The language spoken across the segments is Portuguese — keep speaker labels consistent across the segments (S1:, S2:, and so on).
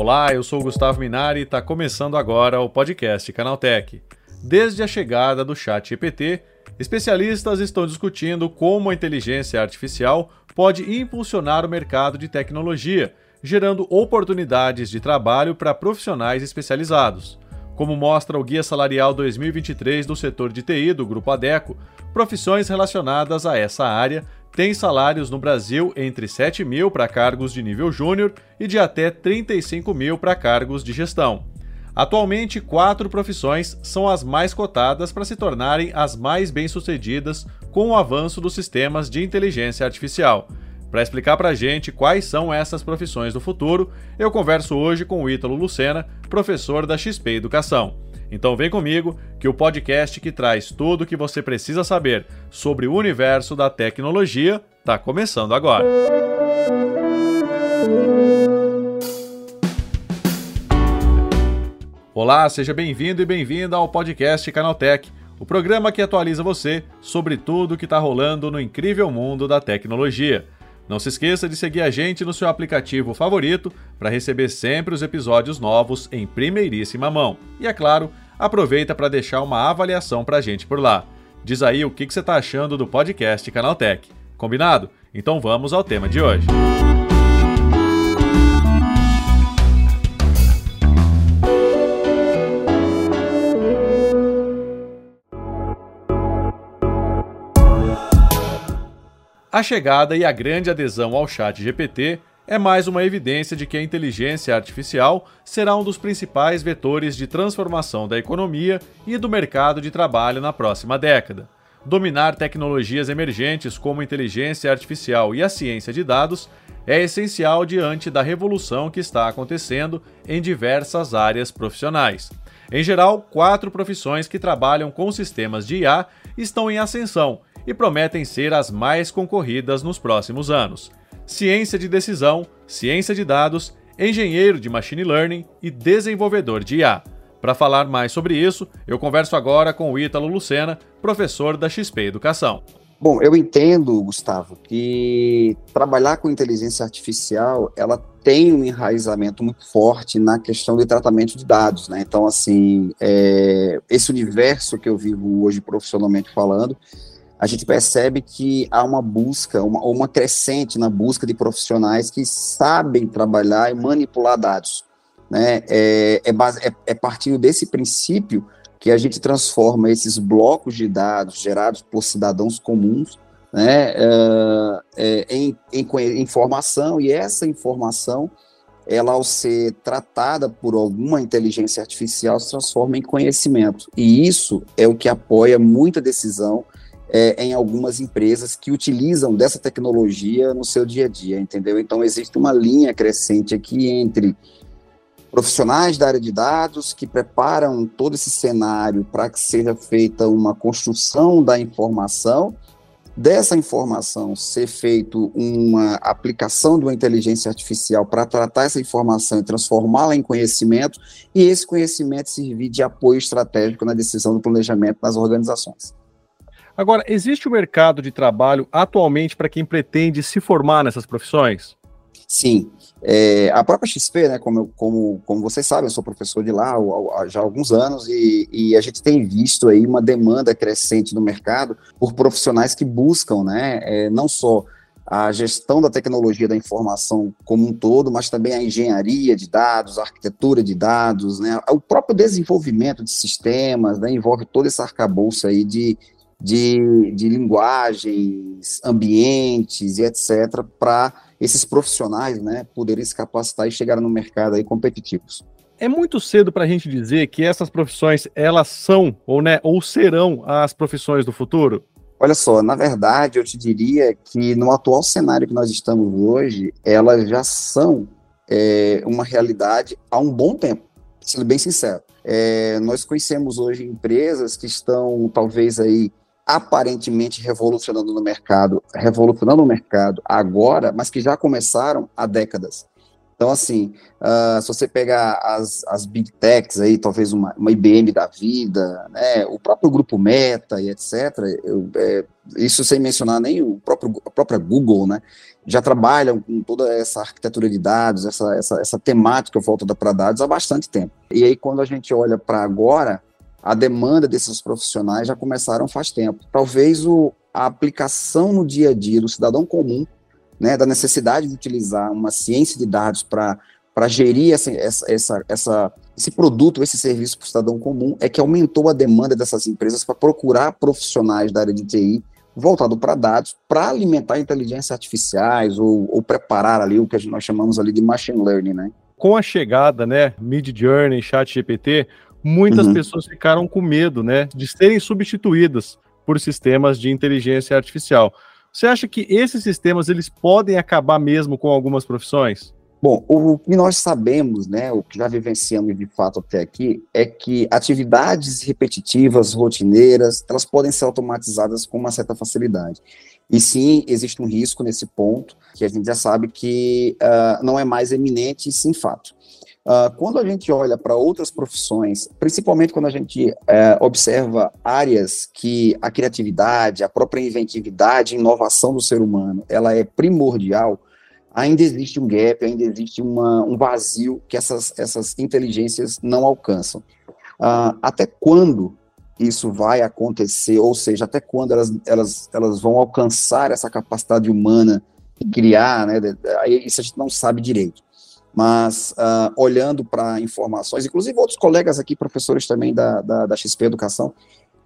S1: Olá, eu sou o Gustavo Minari e está começando agora o podcast Canaltech. Desde a chegada do Chat GPT, especialistas estão discutindo como a inteligência artificial pode impulsionar o mercado de tecnologia, gerando oportunidades de trabalho para profissionais especializados. Como mostra o Guia Salarial 2023 do setor de TI do Grupo Adeco, profissões relacionadas a essa área têm salários no Brasil entre 7 mil para cargos de nível júnior e de até 35 mil para cargos de gestão. Atualmente, quatro profissões são as mais cotadas para se tornarem as mais bem-sucedidas com o avanço dos sistemas de inteligência artificial. Para explicar para a gente quais são essas profissões do futuro, eu converso hoje com o Ítalo Lucena, professor da XP Educação. Então vem comigo que o podcast que traz tudo o que você precisa saber sobre o universo da tecnologia está começando agora. Olá, seja bem-vindo e bem-vinda ao podcast Canaltech, o programa que atualiza você sobre tudo o que está rolando no incrível mundo da tecnologia. Não se esqueça de seguir a gente no seu aplicativo favorito para receber sempre os episódios novos em primeiríssima mão. E é claro, aproveita para deixar uma avaliação para a gente por lá. Diz aí o que, que você está achando do podcast Canaltech. Combinado? Então vamos ao tema de hoje. A chegada e a grande adesão ao Chat GPT é mais uma evidência de que a inteligência artificial será um dos principais vetores de transformação da economia e do mercado de trabalho na próxima década. Dominar tecnologias emergentes como inteligência artificial e a ciência de dados é essencial diante da revolução que está acontecendo em diversas áreas profissionais. Em geral, quatro profissões que trabalham com sistemas de IA estão em ascensão e prometem ser as mais concorridas nos próximos anos: ciência de decisão, ciência de dados, engenheiro de machine learning e desenvolvedor de IA. Para falar mais sobre isso, eu converso agora com o Ítalo Lucena, professor da XP Educação.
S2: Bom, eu entendo, Gustavo, que trabalhar com inteligência artificial, ela tem um enraizamento muito forte na questão de tratamento de dados, né? Então, assim, é, esse universo que eu vivo hoje profissionalmente falando, a gente percebe que há uma busca, uma, uma crescente na busca de profissionais que sabem trabalhar e manipular dados. Né? É, é, base, é, é partindo desse princípio que a gente transforma esses blocos de dados gerados por cidadãos comuns né, uh, é, em, em informação, e essa informação, ela ao ser tratada por alguma inteligência artificial, se transforma em conhecimento. E isso é o que apoia muita decisão é, em algumas empresas que utilizam dessa tecnologia no seu dia a dia, entendeu? Então, existe uma linha crescente aqui entre profissionais da área de dados que preparam todo esse cenário para que seja feita uma construção da informação, dessa informação ser feito uma aplicação de uma inteligência artificial para tratar essa informação e transformá-la em conhecimento, e esse conhecimento servir de apoio estratégico na decisão do planejamento das organizações.
S1: Agora, existe o um mercado de trabalho atualmente para quem pretende se formar nessas profissões?
S2: Sim. É, a própria XP, né, como, como, como vocês sabem, eu sou professor de lá já há alguns anos e, e, a gente tem visto aí uma demanda crescente no mercado por profissionais que buscam, né, é, não só a gestão da tecnologia da informação como um todo, mas também a engenharia de dados, a arquitetura de dados, né, o próprio desenvolvimento de sistemas, né, envolve todo esse arcabouço aí de, de, de linguagens, ambientes e etc., para esses profissionais né, poderem se capacitar e chegar no mercado aí competitivos.
S1: É muito cedo para a gente dizer que essas profissões elas são ou, né, ou serão as profissões do futuro?
S2: Olha só, na verdade, eu te diria que no atual cenário que nós estamos hoje, elas já são é, uma realidade há um bom tempo, sendo bem sincero. É, nós conhecemos hoje empresas que estão talvez aí aparentemente revolucionando no mercado, revolucionando o mercado agora, mas que já começaram há décadas. Então, assim, uh, se você pegar as, as big techs aí, talvez uma, uma IBM da vida, né, o próprio grupo Meta e etc., eu, é, isso sem mencionar nem o próprio, a própria Google, né, já trabalham com toda essa arquitetura de dados, essa, essa, essa temática voltada para dados há bastante tempo. E aí, quando a gente olha para agora, a demanda desses profissionais já começaram faz tempo. Talvez o, a aplicação no dia a dia do cidadão comum né, da necessidade de utilizar uma ciência de dados para gerir essa, essa, essa, esse produto, esse serviço para o cidadão comum, é que aumentou a demanda dessas empresas para procurar profissionais da área de TI voltado para dados, para alimentar inteligências artificiais ou, ou, preparar ali o que nós chamamos ali de machine learning, né?
S1: Com a chegada, né, Mid Journey, Chat GPT, muitas uhum. pessoas ficaram com medo, né, de serem substituídas por sistemas de inteligência artificial. Você acha que esses sistemas eles podem acabar mesmo com algumas profissões?
S2: Bom, o que nós sabemos, né, o que já vivenciamos de fato até aqui, é que atividades repetitivas, rotineiras, elas podem ser automatizadas com uma certa facilidade. E sim, existe um risco nesse ponto, que a gente já sabe que uh, não é mais eminente, sim fato. Uh, quando a gente olha para outras profissões, principalmente quando a gente uh, observa áreas que a criatividade, a própria inventividade, inovação do ser humano, ela é primordial, ainda existe um gap, ainda existe uma, um vazio que essas, essas inteligências não alcançam. Uh, até quando isso vai acontecer, ou seja, até quando elas, elas, elas vão alcançar essa capacidade humana de criar, né, isso a gente não sabe direito mas uh, olhando para informações, inclusive outros colegas aqui, professores também da, da, da XP Educação,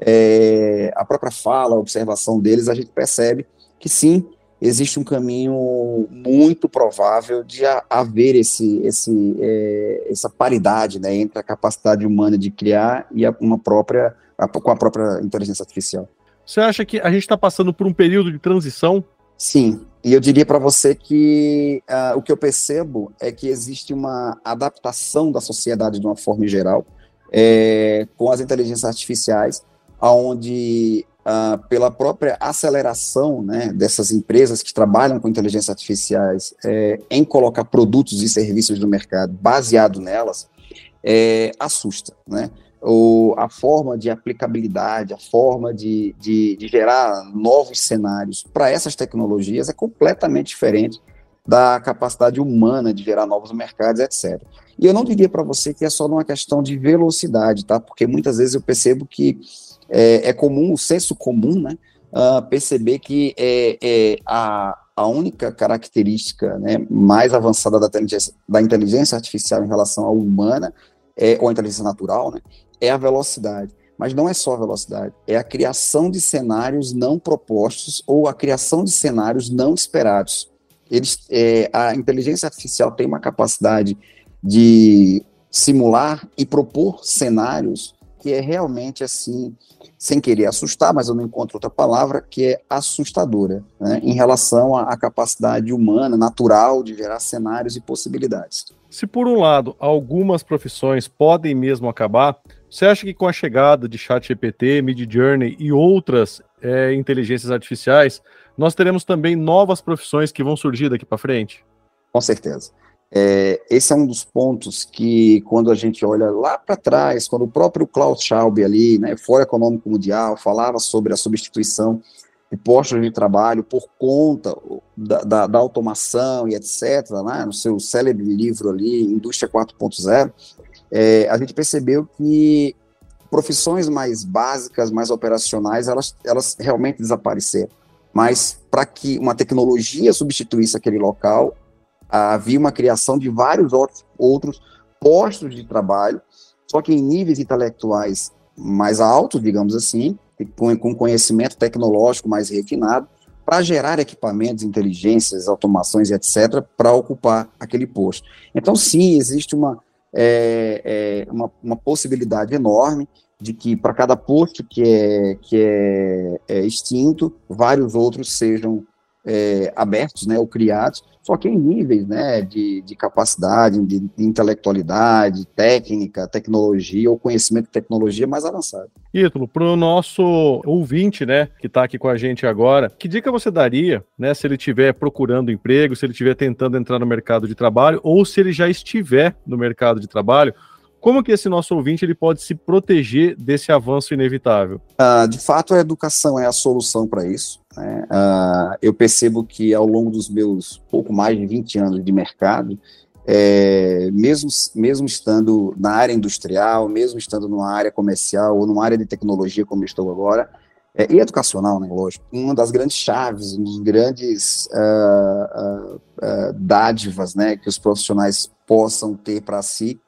S2: é, a própria fala, a observação deles, a gente percebe que sim, existe um caminho muito provável de haver esse, esse, é, essa paridade né, entre a capacidade humana de criar e a, uma própria, a, com a própria inteligência artificial.
S1: Você acha que a gente está passando por um período de transição
S2: Sim, e eu diria para você que uh, o que eu percebo é que existe uma adaptação da sociedade de uma forma geral é, com as inteligências artificiais, onde uh, pela própria aceleração né, dessas empresas que trabalham com inteligências artificiais é, em colocar produtos e serviços no mercado baseado nelas, é, assusta, né? A forma de aplicabilidade, a forma de, de, de gerar novos cenários para essas tecnologias é completamente diferente da capacidade humana de gerar novos mercados, etc. E eu não diria para você que é só uma questão de velocidade, tá? Porque muitas vezes eu percebo que é, é comum, o senso comum, né? Uh, perceber que é, é a, a única característica né, mais avançada da inteligência, da inteligência artificial em relação à humana, é, ou inteligência natural, né, é a velocidade. Mas não é só a velocidade, é a criação de cenários não propostos ou a criação de cenários não esperados. Eles, é, a inteligência artificial tem uma capacidade de simular e propor cenários que é realmente assim, sem querer assustar, mas eu não encontro outra palavra, que é assustadora, né, em relação à, à capacidade humana, natural, de gerar cenários e possibilidades.
S1: Se por um lado algumas profissões podem mesmo acabar, você acha que com a chegada de ChatGPT, Midjourney e outras é, inteligências artificiais, nós teremos também novas profissões que vão surgir daqui para frente?
S2: Com certeza. É, esse é um dos pontos que, quando a gente olha lá para trás, quando o próprio Klaus Schwab ali, né, Fórum Econômico Mundial, falava sobre a substituição de postos de trabalho por conta da, da, da automação e etc., né, no seu célebre livro ali, Indústria 4.0, é, a gente percebeu que profissões mais básicas, mais operacionais, elas, elas realmente desapareceram. Mas para que uma tecnologia substituísse aquele local, havia uma criação de vários outros, outros postos de trabalho, só que em níveis intelectuais mais altos, digamos assim, com, com conhecimento tecnológico mais refinado, para gerar equipamentos, inteligências, automações etc., para ocupar aquele posto. Então, sim, existe uma, é, é uma, uma, possibilidade enorme de que para cada posto que é, que é, é extinto, vários outros sejam é, abertos, né, ou criados, só que em níveis, né, de, de capacidade, de, de, intelectualidade, técnica, tecnologia ou conhecimento de tecnologia mais avançado.
S1: Ítalo, para o nosso ouvinte, né, que está aqui com a gente agora, que dica você daria, né, se ele estiver procurando emprego, se ele estiver tentando entrar no mercado de trabalho ou se ele já estiver no mercado de trabalho, como que esse nosso ouvinte ele pode se proteger desse avanço inevitável?
S2: Uh, de fato, a educação é a solução para isso. Né? Uh, eu percebo que ao longo dos meus pouco mais de 20 anos de mercado, é, mesmo, mesmo estando na área industrial, mesmo estando numa área comercial ou numa área de tecnologia como estou agora, é, e educacional, né, lógico, uma das grandes chaves, um dos grandes uh, dádivas né, que os profissionais possam ter para si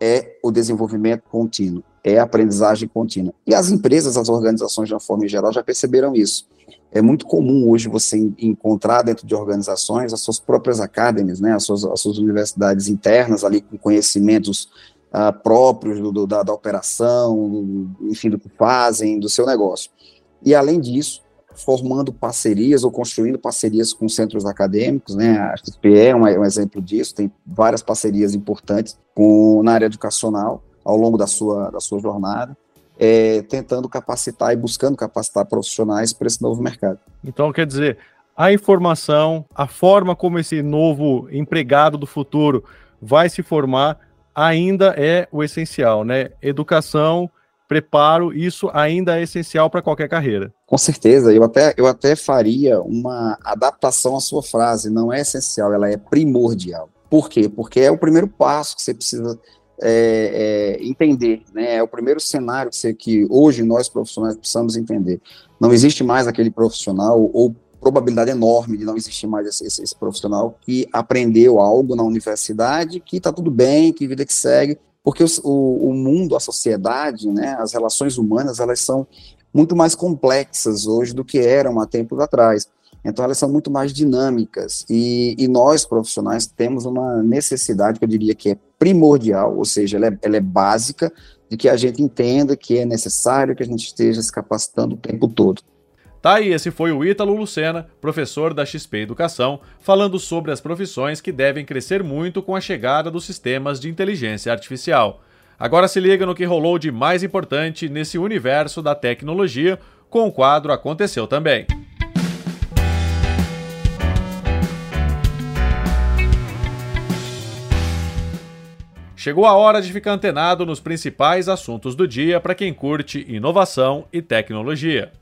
S2: é o desenvolvimento contínuo, é a aprendizagem contínua. E as empresas, as organizações, de uma forma geral, já perceberam isso. É muito comum hoje você encontrar dentro de organizações as suas próprias academies, né, as, suas, as suas universidades internas ali com conhecimentos uh, próprios do, do, da, da operação, do, enfim, do que fazem, do seu negócio. E além disso, formando parcerias ou construindo parcerias com centros acadêmicos, né? A XP é um, um exemplo disso, tem várias parcerias importantes com, na área educacional ao longo da sua, da sua jornada, é, tentando capacitar e buscando capacitar profissionais para esse novo mercado.
S1: Então, quer dizer, a informação, a forma como esse novo empregado do futuro vai se formar ainda é o essencial, né? Educação, preparo, isso ainda é essencial para qualquer carreira.
S2: Com certeza, eu até, eu até faria uma adaptação à sua frase, não é essencial, ela é primordial. Por quê? Porque é o primeiro passo que você precisa é, é, entender, né? É o primeiro cenário que, você, que hoje nós profissionais precisamos entender. Não existe mais aquele profissional, ou probabilidade enorme de não existir mais esse, esse, esse profissional que aprendeu algo na universidade, que está tudo bem, que vida que segue, porque o, o mundo, a sociedade, né, as relações humanas, elas são muito mais complexas hoje do que eram há tempos atrás. Então, elas são muito mais dinâmicas. E, e, nós, profissionais, temos uma necessidade que eu diria que é primordial, ou seja, ela é, ela é básica, de que a gente entenda que é necessário que a gente esteja se capacitando o tempo todo.
S1: Tá aí, esse foi o Ítalo Lucena, professor da XP Educação, falando sobre as profissões que devem crescer muito com a chegada dos sistemas de inteligência artificial. Agora se liga no que rolou de mais importante nesse universo da tecnologia, com o quadro Aconteceu Também. Chegou a hora de ficar antenado nos principais assuntos do dia para quem curte inovação e tecnologia.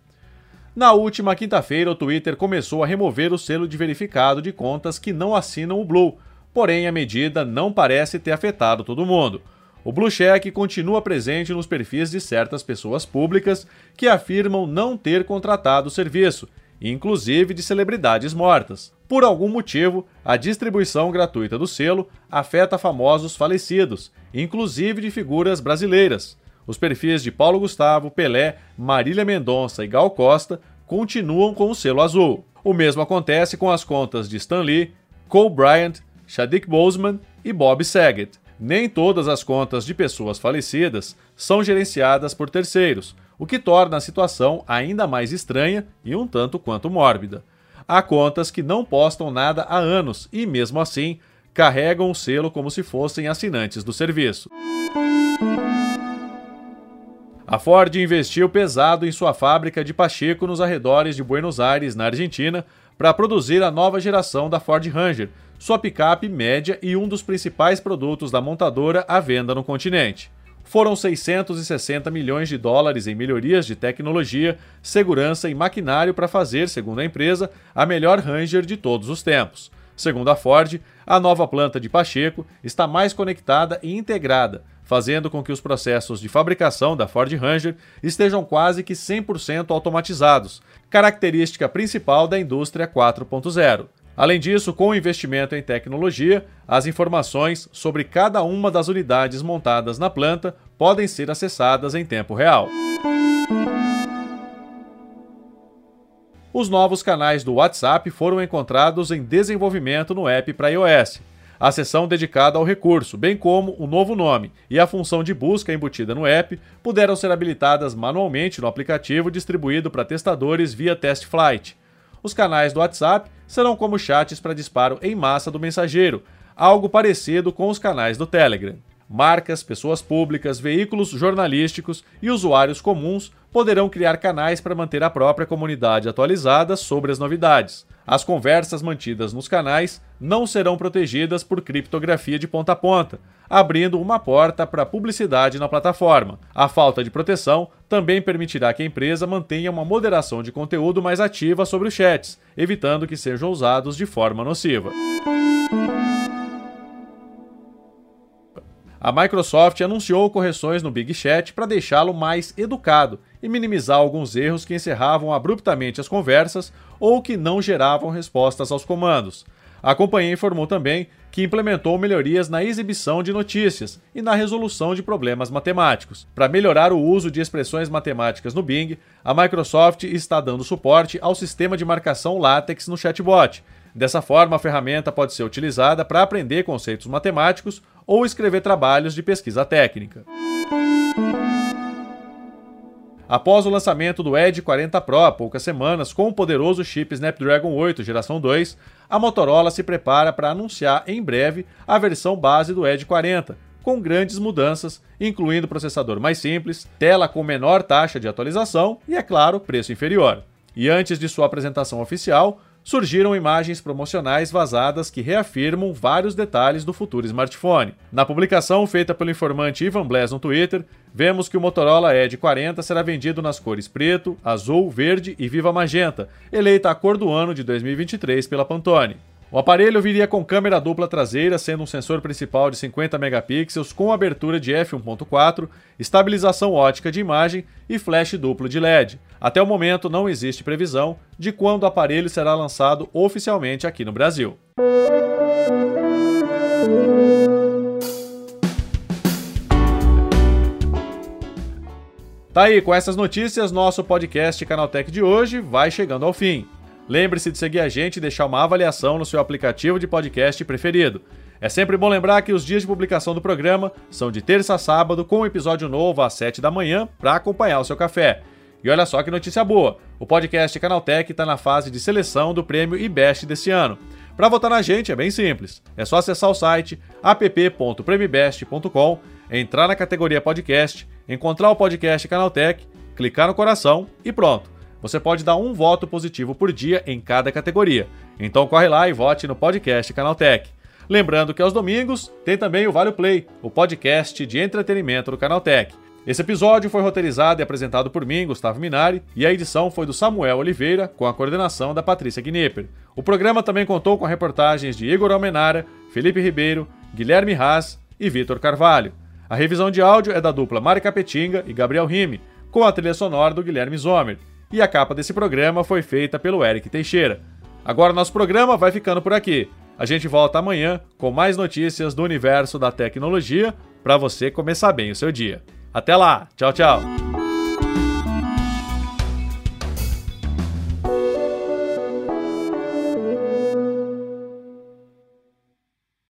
S1: Na última quinta-feira, o Twitter começou a remover o selo de verificado de contas que não assinam o Blue, porém a medida não parece ter afetado todo mundo. O Blue Check continua presente nos perfis de certas pessoas públicas que afirmam não ter contratado o serviço, inclusive de celebridades mortas. Por algum motivo, a distribuição gratuita do selo afeta famosos falecidos, inclusive de figuras brasileiras. Os perfis de Paulo Gustavo, Pelé, Marília Mendonça e Gal Costa continuam com o selo azul. O mesmo acontece com as contas de Stan Lee, Cole Bryant, Chadwick Boseman e Bob Saget. Nem todas as contas de pessoas falecidas são gerenciadas por terceiros, o que torna a situação ainda mais estranha e um tanto quanto mórbida. Há contas que não postam nada há anos e, mesmo assim, carregam o selo como se fossem assinantes do serviço. A Ford investiu pesado em sua fábrica de Pacheco nos arredores de Buenos Aires, na Argentina, para produzir a nova geração da Ford Ranger, sua picape média e um dos principais produtos da montadora à venda no continente. Foram 660 milhões de dólares em melhorias de tecnologia, segurança e maquinário para fazer, segundo a empresa, a melhor Ranger de todos os tempos. Segundo a Ford, a nova planta de Pacheco está mais conectada e integrada, fazendo com que os processos de fabricação da Ford Ranger estejam quase que 100% automatizados, característica principal da indústria 4.0. Além disso, com o investimento em tecnologia, as informações sobre cada uma das unidades montadas na planta podem ser acessadas em tempo real. Os novos canais do WhatsApp foram encontrados em desenvolvimento no app para iOS a seção dedicada ao recurso, bem como o novo nome e a função de busca embutida no app, puderam ser habilitadas manualmente no aplicativo distribuído para testadores via TestFlight. os canais do WhatsApp serão como chats para disparo em massa do mensageiro, algo parecido com os canais do Telegram. Marcas, pessoas públicas, veículos jornalísticos e usuários comuns poderão criar canais para manter a própria comunidade atualizada sobre as novidades. As conversas mantidas nos canais não serão protegidas por criptografia de ponta a ponta, abrindo uma porta para publicidade na plataforma. A falta de proteção também permitirá que a empresa mantenha uma moderação de conteúdo mais ativa sobre os chats, evitando que sejam usados de forma nociva. A Microsoft anunciou correções no Big Chat para deixá-lo mais educado e minimizar alguns erros que encerravam abruptamente as conversas ou que não geravam respostas aos comandos. A companhia informou também que implementou melhorias na exibição de notícias e na resolução de problemas matemáticos. Para melhorar o uso de expressões matemáticas no Bing, a Microsoft está dando suporte ao sistema de marcação LaTeX no chatbot. Dessa forma, a ferramenta pode ser utilizada para aprender conceitos matemáticos ou escrever trabalhos de pesquisa técnica. Após o lançamento do Edge 40 Pro há poucas semanas, com o poderoso chip Snapdragon 8 geração 2, a Motorola se prepara para anunciar em breve a versão base do Edge 40, com grandes mudanças, incluindo processador mais simples, tela com menor taxa de atualização e, é claro, preço inferior. E antes de sua apresentação oficial, surgiram imagens promocionais vazadas que reafirmam vários detalhes do futuro smartphone. Na publicação feita pelo informante Ivan Bless no Twitter, vemos que o Motorola Edge 40 será vendido nas cores preto, azul, verde e viva magenta, eleita a cor do ano de 2023 pela Pantone. O aparelho viria com câmera dupla traseira, sendo um sensor principal de 50 megapixels com abertura de f1.4, estabilização ótica de imagem e flash duplo de LED. Até o momento não existe previsão de quando o aparelho será lançado oficialmente aqui no Brasil. Tá aí, com essas notícias, nosso podcast Canaltech de hoje vai chegando ao fim. Lembre-se de seguir a gente e deixar uma avaliação no seu aplicativo de podcast preferido. É sempre bom lembrar que os dias de publicação do programa são de terça a sábado, com um episódio novo às 7 da manhã para acompanhar o seu café. E olha só que notícia boa: o podcast Canaltech está na fase de seleção do prêmio IBEST desse ano. Para votar na gente é bem simples. É só acessar o site app.premibest.com, entrar na categoria podcast, encontrar o podcast Canaltech, clicar no coração e pronto você pode dar um voto positivo por dia em cada categoria. Então corre lá e vote no podcast Canaltech. Lembrando que aos domingos tem também o Vale Play, o podcast de entretenimento do Canaltech. Esse episódio foi roteirizado e apresentado por mim, Gustavo Minari, e a edição foi do Samuel Oliveira, com a coordenação da Patrícia Gnipper. O programa também contou com reportagens de Igor Almenara, Felipe Ribeiro, Guilherme Haas e Vitor Carvalho. A revisão de áudio é da dupla Mari Capetinga e Gabriel Rime, com a trilha sonora do Guilherme Zomer e a capa desse programa foi feita pelo Eric Teixeira. Agora nosso programa vai ficando por aqui. A gente volta amanhã com mais notícias do universo da tecnologia para você começar bem o seu dia. Até lá, tchau, tchau.